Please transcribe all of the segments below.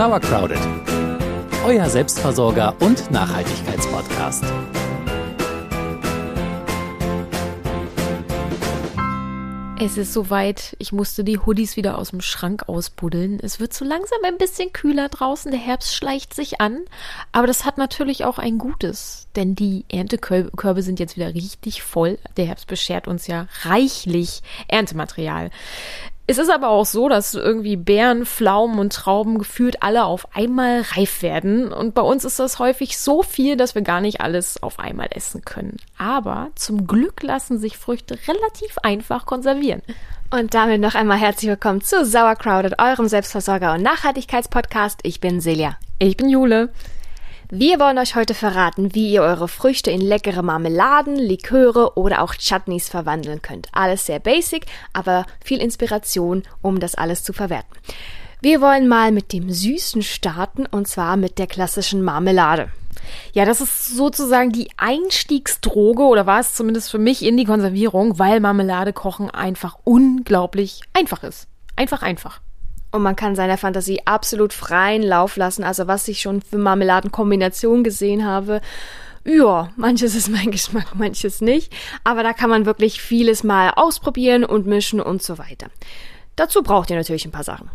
Sauercrowded, euer Selbstversorger und Nachhaltigkeitspodcast. Es ist soweit. Ich musste die Hoodies wieder aus dem Schrank ausbuddeln. Es wird so langsam ein bisschen kühler draußen. Der Herbst schleicht sich an. Aber das hat natürlich auch ein Gutes. Denn die Erntekörbe sind jetzt wieder richtig voll. Der Herbst beschert uns ja reichlich Erntematerial. Es ist aber auch so, dass irgendwie Beeren, Pflaumen und Trauben gefühlt alle auf einmal reif werden. Und bei uns ist das häufig so viel, dass wir gar nicht alles auf einmal essen können. Aber zum Glück lassen sich Früchte relativ einfach konservieren. Und damit noch einmal herzlich willkommen zu Sauercrowded, eurem Selbstversorger- und Nachhaltigkeitspodcast. Ich bin Silja. Ich bin Jule. Wir wollen euch heute verraten, wie ihr eure Früchte in leckere Marmeladen, Liköre oder auch Chutneys verwandeln könnt. Alles sehr basic, aber viel Inspiration, um das alles zu verwerten. Wir wollen mal mit dem Süßen starten und zwar mit der klassischen Marmelade. Ja, das ist sozusagen die Einstiegsdroge oder war es zumindest für mich in die Konservierung, weil Marmelade kochen einfach unglaublich einfach ist. Einfach einfach. Und man kann seiner Fantasie absolut freien Lauf lassen. Also was ich schon für Marmeladenkombinationen gesehen habe, ja, manches ist mein Geschmack, manches nicht. Aber da kann man wirklich vieles mal ausprobieren und mischen und so weiter. Dazu braucht ihr natürlich ein paar Sachen.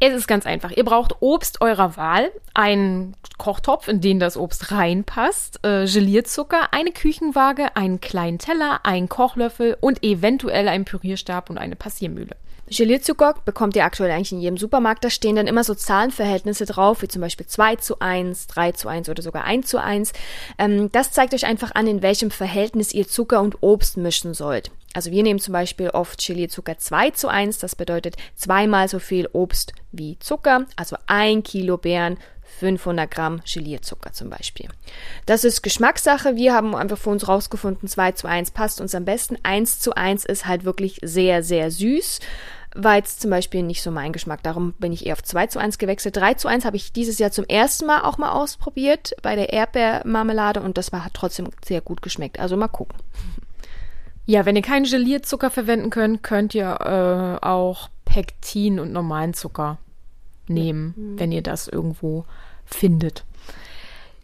Es ist ganz einfach. Ihr braucht Obst eurer Wahl, einen Kochtopf, in den das Obst reinpasst, äh, Gelierzucker, eine Küchenwaage, einen kleinen Teller, einen Kochlöffel und eventuell einen Pürierstab und eine Passiermühle. Gelierzucker bekommt ihr aktuell eigentlich in jedem Supermarkt. Da stehen dann immer so Zahlenverhältnisse drauf, wie zum Beispiel 2 zu 1, 3 zu 1 oder sogar 1 zu 1. Ähm, das zeigt euch einfach an, in welchem Verhältnis ihr Zucker und Obst mischen sollt. Also wir nehmen zum Beispiel oft Gelierzucker 2 zu 1, das bedeutet zweimal so viel Obst wie Zucker, also ein Kilo Beeren, 500 Gramm Gelierzucker zum Beispiel. Das ist Geschmackssache. Wir haben einfach für uns rausgefunden, 2 zu 1 passt uns am besten. 1 zu 1 ist halt wirklich sehr, sehr süß war jetzt zum Beispiel nicht so mein Geschmack. Darum bin ich eher auf 2 zu 1 gewechselt. 3 zu 1 habe ich dieses Jahr zum ersten Mal auch mal ausprobiert bei der Erdbeermarmelade und das war, hat trotzdem sehr gut geschmeckt. Also mal gucken. Ja, wenn ihr keinen Gelierzucker verwenden könnt, könnt ihr äh, auch Pektin und normalen Zucker nehmen, mhm. wenn ihr das irgendwo findet.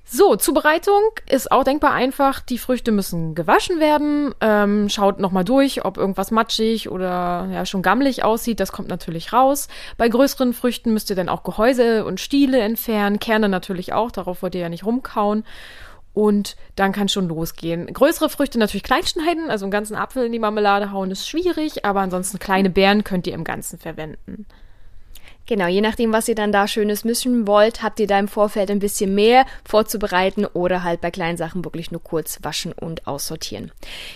So, Zubereitung ist auch denkbar einfach. Die Früchte müssen gewaschen werden. Ähm, schaut nochmal durch, ob irgendwas matschig oder ja, schon gammelig aussieht. Das kommt natürlich raus. Bei größeren Früchten müsst ihr dann auch Gehäuse und Stiele entfernen. Kerne natürlich auch. Darauf wollt ihr ja nicht rumkauen. Und dann kann schon losgehen. Größere Früchte natürlich klein schneiden. Also einen ganzen Apfel in die Marmelade hauen ist schwierig. Aber ansonsten kleine Beeren könnt ihr im Ganzen verwenden. Genau, je nachdem, was ihr dann da Schönes mischen wollt, habt ihr da im Vorfeld ein bisschen mehr vorzubereiten oder halt bei kleinen Sachen wirklich nur kurz waschen und aussortieren.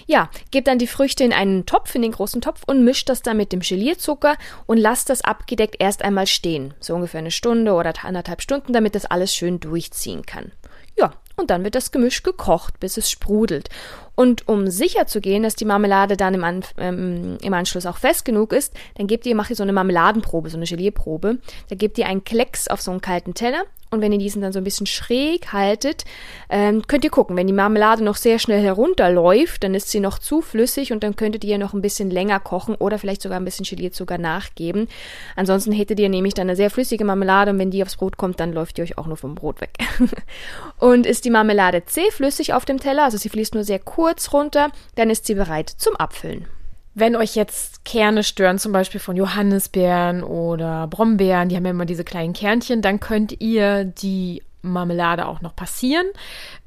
Ja, gebt dann die Früchte in einen Topf, in den großen Topf und mischt das dann mit dem Gelierzucker und lasst das abgedeckt erst einmal stehen. So ungefähr eine Stunde oder anderthalb Stunden, damit das alles schön durchziehen kann. Ja, und dann wird das Gemisch gekocht, bis es sprudelt. Und um sicher zu gehen, dass die Marmelade dann im, An ähm, im Anschluss auch fest genug ist, dann gebt ihr, macht ihr so eine Marmeladenprobe, so eine Gelierprobe. Da gebt ihr einen Klecks auf so einen kalten Teller und wenn ihr diesen dann so ein bisschen schräg haltet, ähm, könnt ihr gucken, wenn die Marmelade noch sehr schnell herunterläuft, dann ist sie noch zu flüssig und dann könntet ihr noch ein bisschen länger kochen oder vielleicht sogar ein bisschen Gelierzucker nachgeben. Ansonsten hättet ihr nämlich dann eine sehr flüssige Marmelade und wenn die aufs Brot kommt, dann läuft die euch auch nur vom Brot weg. und ist die Marmelade zähflüssig auf dem Teller, also sie fließt nur sehr kurz runter, dann ist sie bereit zum Abfüllen. Wenn euch jetzt Kerne stören, zum Beispiel von Johannisbeeren oder Brombeeren, die haben ja immer diese kleinen Kernchen, dann könnt ihr die Marmelade auch noch passieren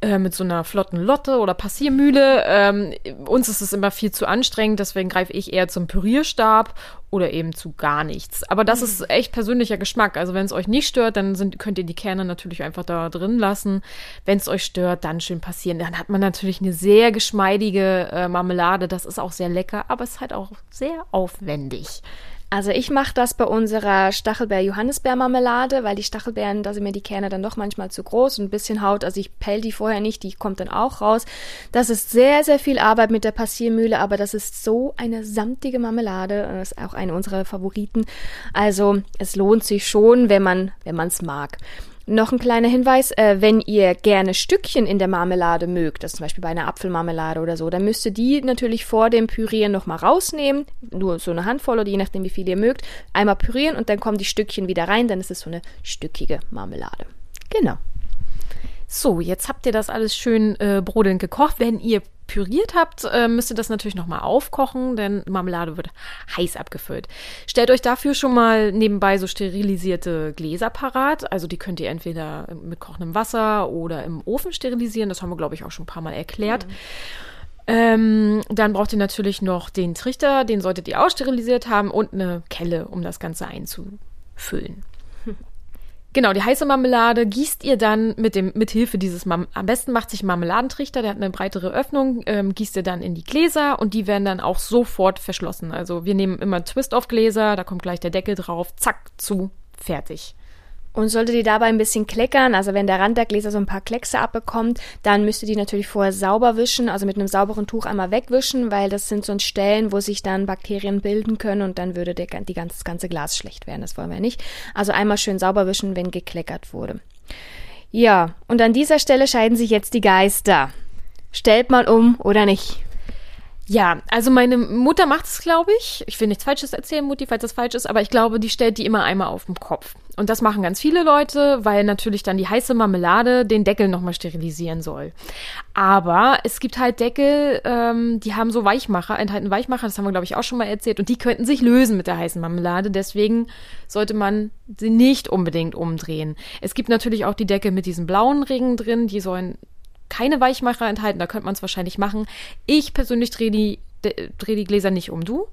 äh, mit so einer flotten Lotte oder Passiermühle. Ähm, uns ist es immer viel zu anstrengend, deswegen greife ich eher zum Pürierstab oder eben zu gar nichts. Aber das mhm. ist echt persönlicher Geschmack. Also wenn es euch nicht stört, dann sind, könnt ihr die Kerne natürlich einfach da drin lassen. Wenn es euch stört, dann schön passieren. Dann hat man natürlich eine sehr geschmeidige äh, Marmelade. Das ist auch sehr lecker, aber es ist halt auch sehr aufwendig. Also ich mache das bei unserer Stachelbeer-Johannisbeer-Marmelade, weil die Stachelbeeren, da sind mir die Kerne dann doch manchmal zu groß und ein bisschen Haut. Also ich pell die vorher nicht, die kommt dann auch raus. Das ist sehr, sehr viel Arbeit mit der Passiermühle, aber das ist so eine samtige Marmelade. Das ist auch eine unserer Favoriten. Also es lohnt sich schon, wenn man, wenn man es mag. Noch ein kleiner Hinweis, äh, wenn ihr gerne Stückchen in der Marmelade mögt, das zum Beispiel bei einer Apfelmarmelade oder so, dann müsst ihr die natürlich vor dem Pürieren nochmal rausnehmen, nur so eine Handvoll oder je nachdem wie viel ihr mögt, einmal pürieren und dann kommen die Stückchen wieder rein, dann ist es so eine stückige Marmelade. Genau. So, jetzt habt ihr das alles schön äh, brodelnd gekocht. Wenn ihr püriert habt, äh, müsst ihr das natürlich nochmal aufkochen, denn Marmelade wird heiß abgefüllt. Stellt euch dafür schon mal nebenbei so sterilisierte Gläser parat. Also die könnt ihr entweder mit kochendem Wasser oder im Ofen sterilisieren. Das haben wir, glaube ich, auch schon ein paar Mal erklärt. Mhm. Ähm, dann braucht ihr natürlich noch den Trichter, den solltet ihr auch sterilisiert haben und eine Kelle, um das Ganze einzufüllen. Genau, die heiße Marmelade gießt ihr dann mit dem mit Hilfe dieses Mam am besten macht sich Marmeladentrichter, der hat eine breitere Öffnung, ähm, gießt ihr dann in die Gläser und die werden dann auch sofort verschlossen. Also wir nehmen immer Twist-off-Gläser, da kommt gleich der Deckel drauf, zack, zu, fertig. Und sollte die dabei ein bisschen kleckern, also wenn der Rand der Gläser so ein paar Kleckse abbekommt, dann müsst ihr die natürlich vorher sauber wischen, also mit einem sauberen Tuch einmal wegwischen, weil das sind so Stellen, wo sich dann Bakterien bilden können und dann würde der, die ganze, das ganze Glas schlecht werden. Das wollen wir nicht. Also einmal schön sauber wischen, wenn gekleckert wurde. Ja, und an dieser Stelle scheiden sich jetzt die Geister. Stellt man um oder nicht? Ja, also meine Mutter macht es, glaube ich. Ich will nichts Falsches erzählen, Mutti, falls das falsch ist, aber ich glaube, die stellt die immer einmal auf den Kopf. Und das machen ganz viele Leute, weil natürlich dann die heiße Marmelade den Deckel nochmal sterilisieren soll. Aber es gibt halt Deckel, ähm, die haben so Weichmacher, enthalten Weichmacher, das haben wir, glaube ich, auch schon mal erzählt. Und die könnten sich lösen mit der heißen Marmelade. Deswegen sollte man sie nicht unbedingt umdrehen. Es gibt natürlich auch die Deckel mit diesen blauen Ringen drin, die sollen keine Weichmacher enthalten, da könnte man es wahrscheinlich machen. Ich persönlich drehe die, dreh die Gläser nicht um. Du?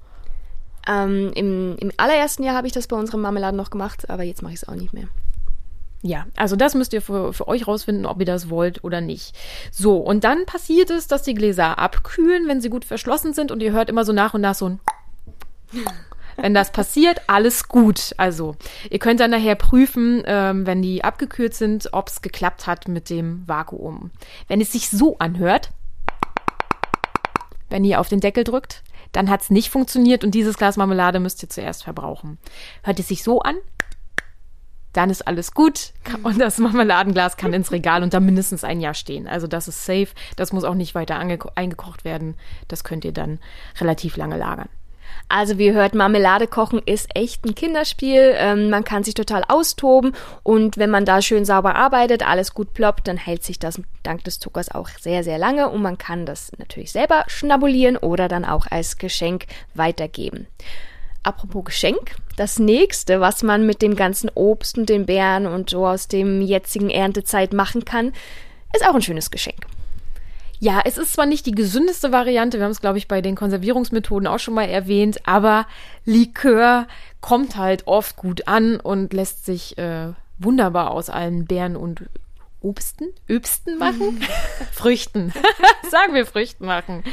Ähm, im, Im allerersten Jahr habe ich das bei unseren Marmeladen noch gemacht, aber jetzt mache ich es auch nicht mehr. Ja, also das müsst ihr für, für euch rausfinden, ob ihr das wollt oder nicht. So, und dann passiert es, dass die Gläser abkühlen, wenn sie gut verschlossen sind und ihr hört immer so nach und nach so ein wenn das passiert, alles gut. Also, ihr könnt dann nachher prüfen, ähm, wenn die abgekühlt sind, ob es geklappt hat mit dem Vakuum. Wenn es sich so anhört, wenn ihr auf den Deckel drückt, dann hat es nicht funktioniert und dieses Glas Marmelade müsst ihr zuerst verbrauchen. Hört es sich so an, dann ist alles gut und das Marmeladenglas kann ins Regal und da mindestens ein Jahr stehen. Also das ist safe, das muss auch nicht weiter eingekocht werden. Das könnt ihr dann relativ lange lagern. Also wie ihr hört, Marmelade kochen ist echt ein Kinderspiel. Ähm, man kann sich total austoben und wenn man da schön sauber arbeitet, alles gut ploppt, dann hält sich das dank des Zuckers auch sehr, sehr lange und man kann das natürlich selber schnabulieren oder dann auch als Geschenk weitergeben. Apropos Geschenk, das nächste, was man mit dem ganzen Obst und den Beeren und so aus dem jetzigen Erntezeit machen kann, ist auch ein schönes Geschenk. Ja, es ist zwar nicht die gesündeste Variante, wir haben es, glaube ich, bei den Konservierungsmethoden auch schon mal erwähnt, aber Likör kommt halt oft gut an und lässt sich äh, wunderbar aus allen Beeren und Obsten, Öbsten machen? Früchten. Sagen wir Früchten machen.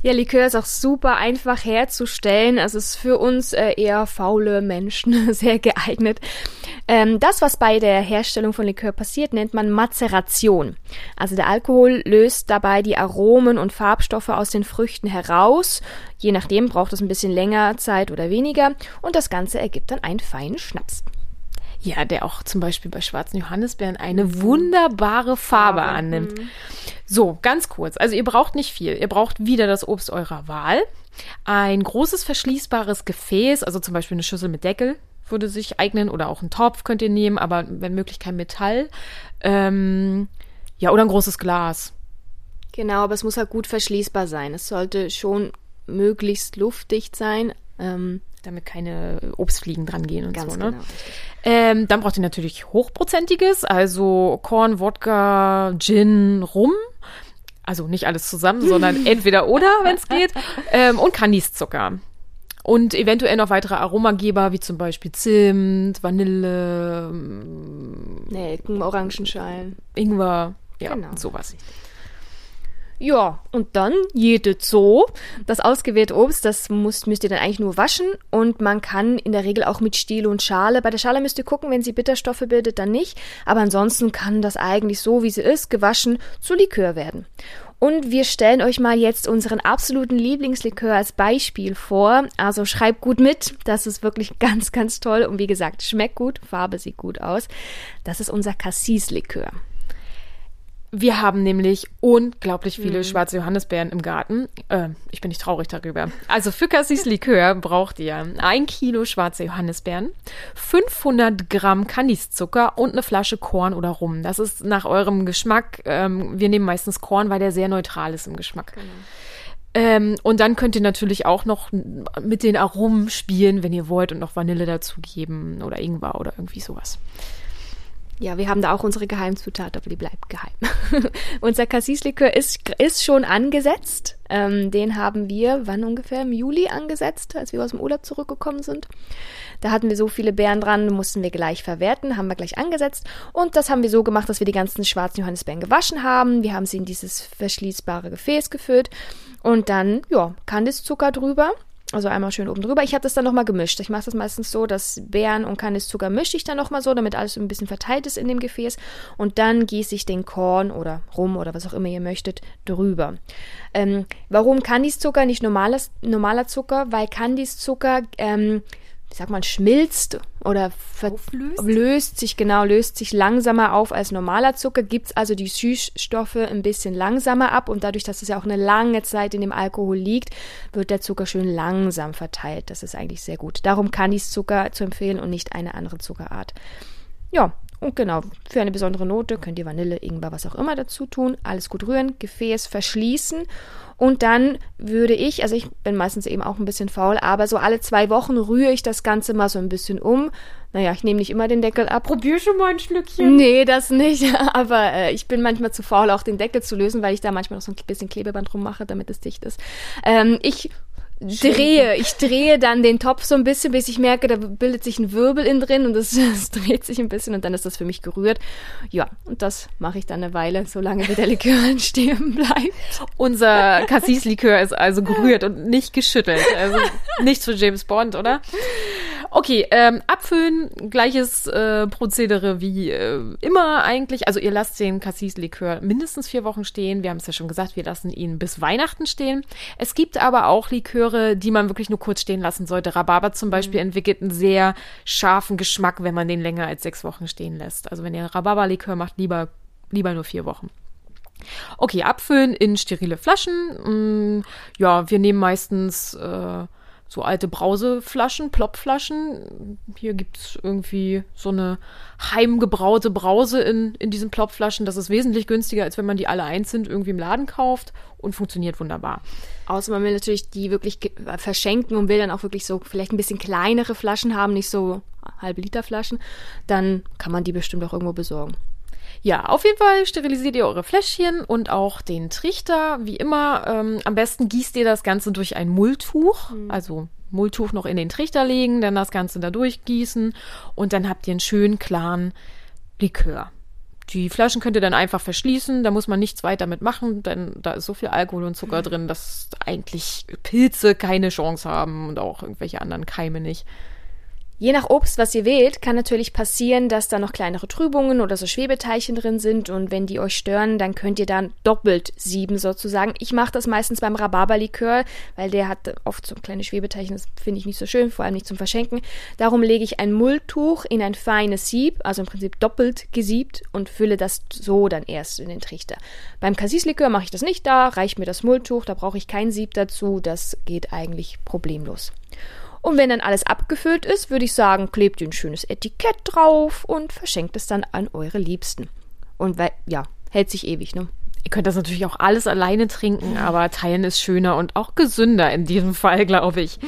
Ja, Likör ist auch super einfach herzustellen. Also es ist für uns äh, eher faule Menschen sehr geeignet. Ähm, das, was bei der Herstellung von Likör passiert, nennt man Mazeration. Also der Alkohol löst dabei die Aromen und Farbstoffe aus den Früchten heraus. Je nachdem braucht es ein bisschen länger Zeit oder weniger. Und das Ganze ergibt dann einen feinen Schnaps. Ja, der auch zum Beispiel bei schwarzen Johannisbeeren eine mhm. wunderbare Farbe, Farbe. annimmt. Mhm. So, ganz kurz. Also ihr braucht nicht viel. Ihr braucht wieder das Obst eurer Wahl. Ein großes verschließbares Gefäß, also zum Beispiel eine Schüssel mit Deckel würde sich eignen oder auch einen Topf könnt ihr nehmen, aber wenn möglich kein Metall. Ähm, ja, oder ein großes Glas. Genau, aber es muss halt gut verschließbar sein. Es sollte schon möglichst luftdicht sein. Ähm, damit keine Obstfliegen dran gehen und Ganz so. Ne? Genau, ähm, dann braucht ihr natürlich hochprozentiges, also Korn, Wodka, Gin, Rum. Also nicht alles zusammen, sondern entweder oder, wenn es geht. Ähm, und Kandiszucker. Und eventuell noch weitere Aromageber, wie zum Beispiel Zimt, Vanille, Nelken, Orangenschalen. Ingwer, ja, genau. sowas. Ja, und dann jede Zoo. Das ausgewählte Obst, das muss, müsst ihr dann eigentlich nur waschen und man kann in der Regel auch mit Stiel und Schale. Bei der Schale müsst ihr gucken, wenn sie Bitterstoffe bildet, dann nicht. Aber ansonsten kann das eigentlich so, wie sie ist, gewaschen zu Likör werden. Und wir stellen euch mal jetzt unseren absoluten Lieblingslikör als Beispiel vor. Also schreibt gut mit. Das ist wirklich ganz, ganz toll. Und wie gesagt, schmeckt gut, Farbe sieht gut aus. Das ist unser Cassis-Likör. Wir haben nämlich unglaublich viele mhm. schwarze Johannisbeeren im Garten. Äh, ich bin nicht traurig darüber. Also für Cassis Likör braucht ihr ein Kilo schwarze Johannisbeeren, 500 Gramm Kandiszucker und eine Flasche Korn oder Rum. Das ist nach eurem Geschmack. Ähm, wir nehmen meistens Korn, weil der sehr neutral ist im Geschmack. Genau. Ähm, und dann könnt ihr natürlich auch noch mit den Aromen spielen, wenn ihr wollt, und noch Vanille dazugeben oder Ingwer oder irgendwie sowas. Ja, wir haben da auch unsere Geheimzutat, aber die bleibt geheim. Unser Cassis-Likör ist, ist schon angesetzt. Ähm, den haben wir, wann ungefähr? Im Juli angesetzt, als wir aus dem Urlaub zurückgekommen sind. Da hatten wir so viele Beeren dran, mussten wir gleich verwerten, haben wir gleich angesetzt. Und das haben wir so gemacht, dass wir die ganzen schwarzen Johannisbeeren gewaschen haben. Wir haben sie in dieses verschließbare Gefäß gefüllt und dann, ja, Kandiszucker drüber also einmal schön oben drüber. Ich habe das dann nochmal gemischt. Ich mache das meistens so, dass Beeren und Kandiszucker mische ich dann nochmal so, damit alles ein bisschen verteilt ist in dem Gefäß. Und dann gieße ich den Korn oder Rum oder was auch immer ihr möchtet drüber. Ähm, warum Kandiszucker, nicht normales, normaler Zucker? Weil Kandiszucker ähm, wie sagt man, schmilzt oder löst sich, genau, löst sich langsamer auf als normaler Zucker, gibt es also die Süßstoffe ein bisschen langsamer ab und dadurch, dass es ja auch eine lange Zeit in dem Alkohol liegt, wird der Zucker schön langsam verteilt. Das ist eigentlich sehr gut. Darum kann ich Zucker zu empfehlen und nicht eine andere Zuckerart. Ja, und genau, für eine besondere Note könnt ihr Vanille, Ingwer, was auch immer dazu tun. Alles gut rühren, Gefäß verschließen und dann würde ich, also ich bin meistens eben auch ein bisschen faul, aber so alle zwei Wochen rühre ich das Ganze mal so ein bisschen um. Naja, ich nehme nicht immer den Deckel ab. Probier schon mal ein Schlückchen. Nee, das nicht. Aber äh, ich bin manchmal zu faul, auch den Deckel zu lösen, weil ich da manchmal noch so ein bisschen Klebeband rummache, damit es dicht ist. Ähm, ich drehe. Ich drehe dann den Topf so ein bisschen, bis ich merke, da bildet sich ein Wirbel in drin und es dreht sich ein bisschen und dann ist das für mich gerührt. Ja, und das mache ich dann eine Weile, solange der Likör stehen bleibt. Unser Cassis-Likör ist also gerührt und nicht geschüttelt. Also nichts für James Bond, oder? Okay, ähm, abfüllen, gleiches äh, Prozedere wie äh, immer eigentlich. Also ihr lasst den Cassis-Likör mindestens vier Wochen stehen. Wir haben es ja schon gesagt, wir lassen ihn bis Weihnachten stehen. Es gibt aber auch Liköre, die man wirklich nur kurz stehen lassen sollte. Rhabarber zum Beispiel mhm. entwickelt einen sehr scharfen Geschmack, wenn man den länger als sechs Wochen stehen lässt. Also wenn ihr Rhabarber-Likör macht, lieber, lieber nur vier Wochen. Okay, abfüllen in sterile Flaschen. Mm, ja, wir nehmen meistens äh, so alte Brauseflaschen, Plopflaschen. Hier gibt's irgendwie so eine heimgebraute Brause in, in diesen Plopflaschen. Das ist wesentlich günstiger, als wenn man die alle einzeln irgendwie im Laden kauft und funktioniert wunderbar. Außer man will natürlich die wirklich verschenken und will dann auch wirklich so vielleicht ein bisschen kleinere Flaschen haben, nicht so halbe Liter Flaschen, dann kann man die bestimmt auch irgendwo besorgen. Ja, auf jeden Fall sterilisiert ihr eure Fläschchen und auch den Trichter. Wie immer, ähm, am besten gießt ihr das Ganze durch ein Mulltuch. Mhm. Also Mulltuch noch in den Trichter legen, dann das Ganze da durchgießen und dann habt ihr einen schönen klaren Likör. Die Flaschen könnt ihr dann einfach verschließen, da muss man nichts weiter mitmachen, denn da ist so viel Alkohol und Zucker mhm. drin, dass eigentlich Pilze keine Chance haben und auch irgendwelche anderen Keime nicht. Je nach Obst, was ihr wählt, kann natürlich passieren, dass da noch kleinere Trübungen oder so Schwebeteilchen drin sind und wenn die euch stören, dann könnt ihr dann doppelt sieben sozusagen. Ich mache das meistens beim Rhabarberlikör, weil der hat oft so kleine Schwebeteilchen, das finde ich nicht so schön, vor allem nicht zum Verschenken. Darum lege ich ein Mulltuch in ein feines Sieb, also im Prinzip doppelt gesiebt und fülle das so dann erst in den Trichter. Beim Cassis-Likör mache ich das nicht, da reicht mir das Mulltuch, da brauche ich kein Sieb dazu, das geht eigentlich problemlos. Und wenn dann alles abgefüllt ist, würde ich sagen, klebt ihr ein schönes Etikett drauf und verschenkt es dann an eure Liebsten. Und weil, ja, hält sich ewig, ne? Ihr könnt das natürlich auch alles alleine trinken, aber teilen ist schöner und auch gesünder in diesem Fall, glaube ich.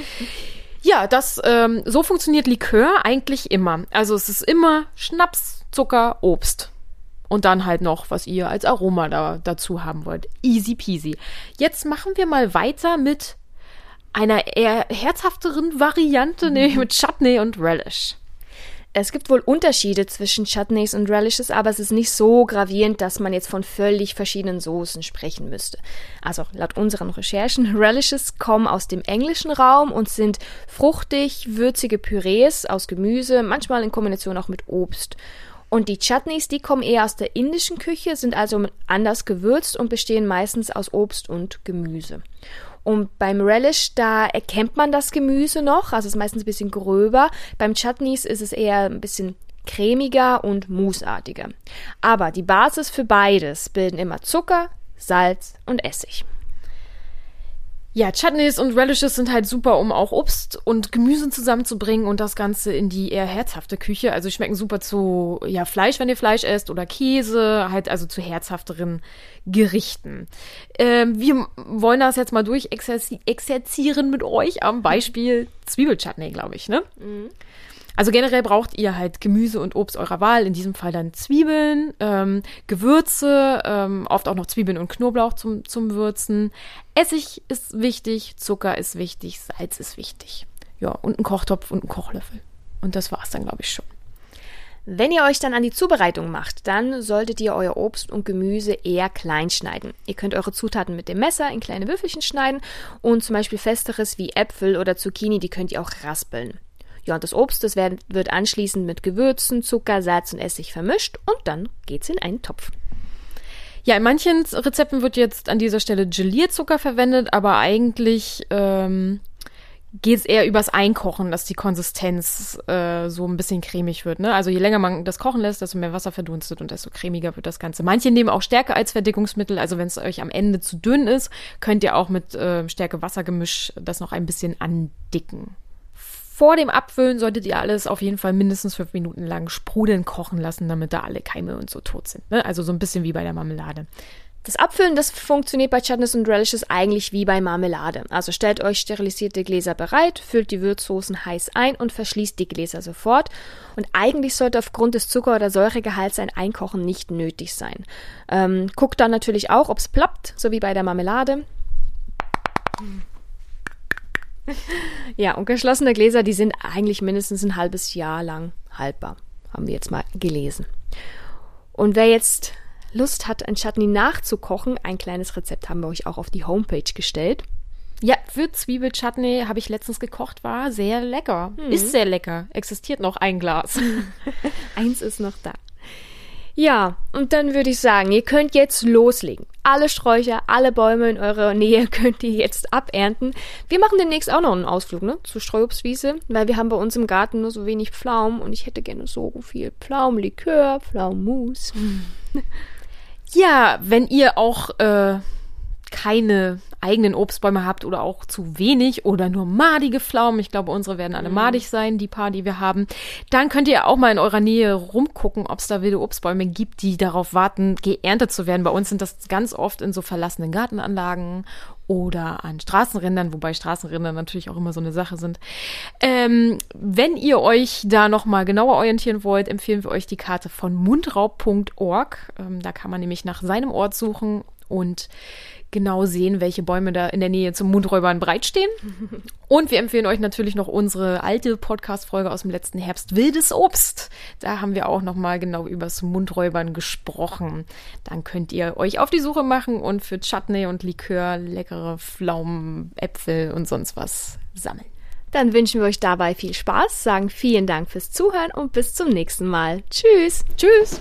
Ja, das ähm, so funktioniert Likör eigentlich immer. Also es ist immer Schnaps, Zucker, Obst. Und dann halt noch, was ihr als Aroma da, dazu haben wollt. Easy peasy. Jetzt machen wir mal weiter mit einer eher herzhafteren Variante, mhm. nämlich mit Chutney und Relish. Es gibt wohl Unterschiede zwischen Chutneys und Relishes, aber es ist nicht so gravierend, dass man jetzt von völlig verschiedenen Soßen sprechen müsste. Also laut unseren Recherchen, Relishes kommen aus dem englischen Raum und sind fruchtig, würzige Pürees aus Gemüse, manchmal in Kombination auch mit Obst. Und die Chutneys, die kommen eher aus der indischen Küche, sind also anders gewürzt und bestehen meistens aus Obst und Gemüse. Und beim Relish, da erkennt man das Gemüse noch, also ist meistens ein bisschen gröber. Beim Chutneys ist es eher ein bisschen cremiger und mousseartiger. Aber die Basis für beides bilden immer Zucker, Salz und Essig. Ja, Chutneys und Relishes sind halt super, um auch Obst und Gemüse zusammenzubringen und das Ganze in die eher herzhafte Küche. Also schmecken super zu ja, Fleisch, wenn ihr Fleisch esst oder Käse, halt also zu herzhafteren Gerichten. Ähm, wir wollen das jetzt mal durch exerzieren mit euch am Beispiel Zwiebelchutney, glaube ich, ne? Mhm. Also generell braucht ihr halt Gemüse und Obst eurer Wahl, in diesem Fall dann Zwiebeln, ähm, Gewürze, ähm, oft auch noch Zwiebeln und Knoblauch zum, zum Würzen. Essig ist wichtig, Zucker ist wichtig, Salz ist wichtig. Ja, und ein Kochtopf und ein Kochlöffel. Und das war's dann, glaube ich, schon. Wenn ihr euch dann an die Zubereitung macht, dann solltet ihr euer Obst und Gemüse eher klein schneiden. Ihr könnt eure Zutaten mit dem Messer in kleine Würfelchen schneiden und zum Beispiel festeres wie Äpfel oder Zucchini, die könnt ihr auch raspeln. Ja, und das Obst, das wird, wird anschließend mit Gewürzen, Zucker, Salz und Essig vermischt und dann geht's in einen Topf. Ja, in manchen Rezepten wird jetzt an dieser Stelle Gelierzucker verwendet, aber eigentlich ähm, geht es eher übers Einkochen, dass die Konsistenz äh, so ein bisschen cremig wird. Ne? Also je länger man das kochen lässt, desto mehr Wasser verdunstet und desto cremiger wird das Ganze. Manche nehmen auch Stärke als Verdickungsmittel. Also wenn es euch am Ende zu dünn ist, könnt ihr auch mit äh, Stärke-Wasser-Gemisch das noch ein bisschen andicken. Vor dem Abfüllen solltet ihr alles auf jeden Fall mindestens fünf Minuten lang sprudeln kochen lassen, damit da alle Keime und so tot sind. Ne? Also so ein bisschen wie bei der Marmelade. Das Abfüllen, das funktioniert bei Chutneys und Relishes eigentlich wie bei Marmelade. Also stellt euch sterilisierte Gläser bereit, füllt die Würzsoßen heiß ein und verschließt die Gläser sofort. Und eigentlich sollte aufgrund des Zucker- oder Säuregehalts ein Einkochen nicht nötig sein. Ähm, guckt dann natürlich auch, ob es plappt, so wie bei der Marmelade. Ja, und geschlossene Gläser, die sind eigentlich mindestens ein halbes Jahr lang haltbar. Haben wir jetzt mal gelesen. Und wer jetzt Lust hat, ein Chutney nachzukochen, ein kleines Rezept haben wir euch auch auf die Homepage gestellt. Ja, für Zwiebelchutney habe ich letztens gekocht, war sehr lecker. Mhm. Ist sehr lecker. Existiert noch ein Glas. Eins ist noch da. Ja, und dann würde ich sagen, ihr könnt jetzt loslegen. Alle Sträucher, alle Bäume in eurer Nähe könnt ihr jetzt abernten. Wir machen demnächst auch noch einen Ausflug, ne, zur Streuobstwiese, weil wir haben bei uns im Garten nur so wenig Pflaumen und ich hätte gerne so viel Pflaumenlikör, Pflaumenmus. Ja, wenn ihr auch äh, keine eigenen Obstbäume habt oder auch zu wenig oder nur madige Pflaumen, ich glaube, unsere werden alle mhm. madig sein, die paar, die wir haben, dann könnt ihr auch mal in eurer Nähe rumgucken, ob es da wilde Obstbäume gibt, die darauf warten, geerntet zu werden. Bei uns sind das ganz oft in so verlassenen Gartenanlagen oder an Straßenrändern, wobei Straßenränder natürlich auch immer so eine Sache sind. Ähm, wenn ihr euch da nochmal genauer orientieren wollt, empfehlen wir euch die Karte von mundraub.org. Ähm, da kann man nämlich nach seinem Ort suchen und genau sehen, welche Bäume da in der Nähe zum Mundräubern bereitstehen. Und wir empfehlen euch natürlich noch unsere alte Podcast-Folge aus dem letzten Herbst, Wildes Obst. Da haben wir auch nochmal genau übers Mundräubern gesprochen. Dann könnt ihr euch auf die Suche machen und für Chutney und Likör leckere Pflaumen, Äpfel und sonst was sammeln. Dann wünschen wir euch dabei viel Spaß, sagen vielen Dank fürs Zuhören und bis zum nächsten Mal. Tschüss. Tschüss.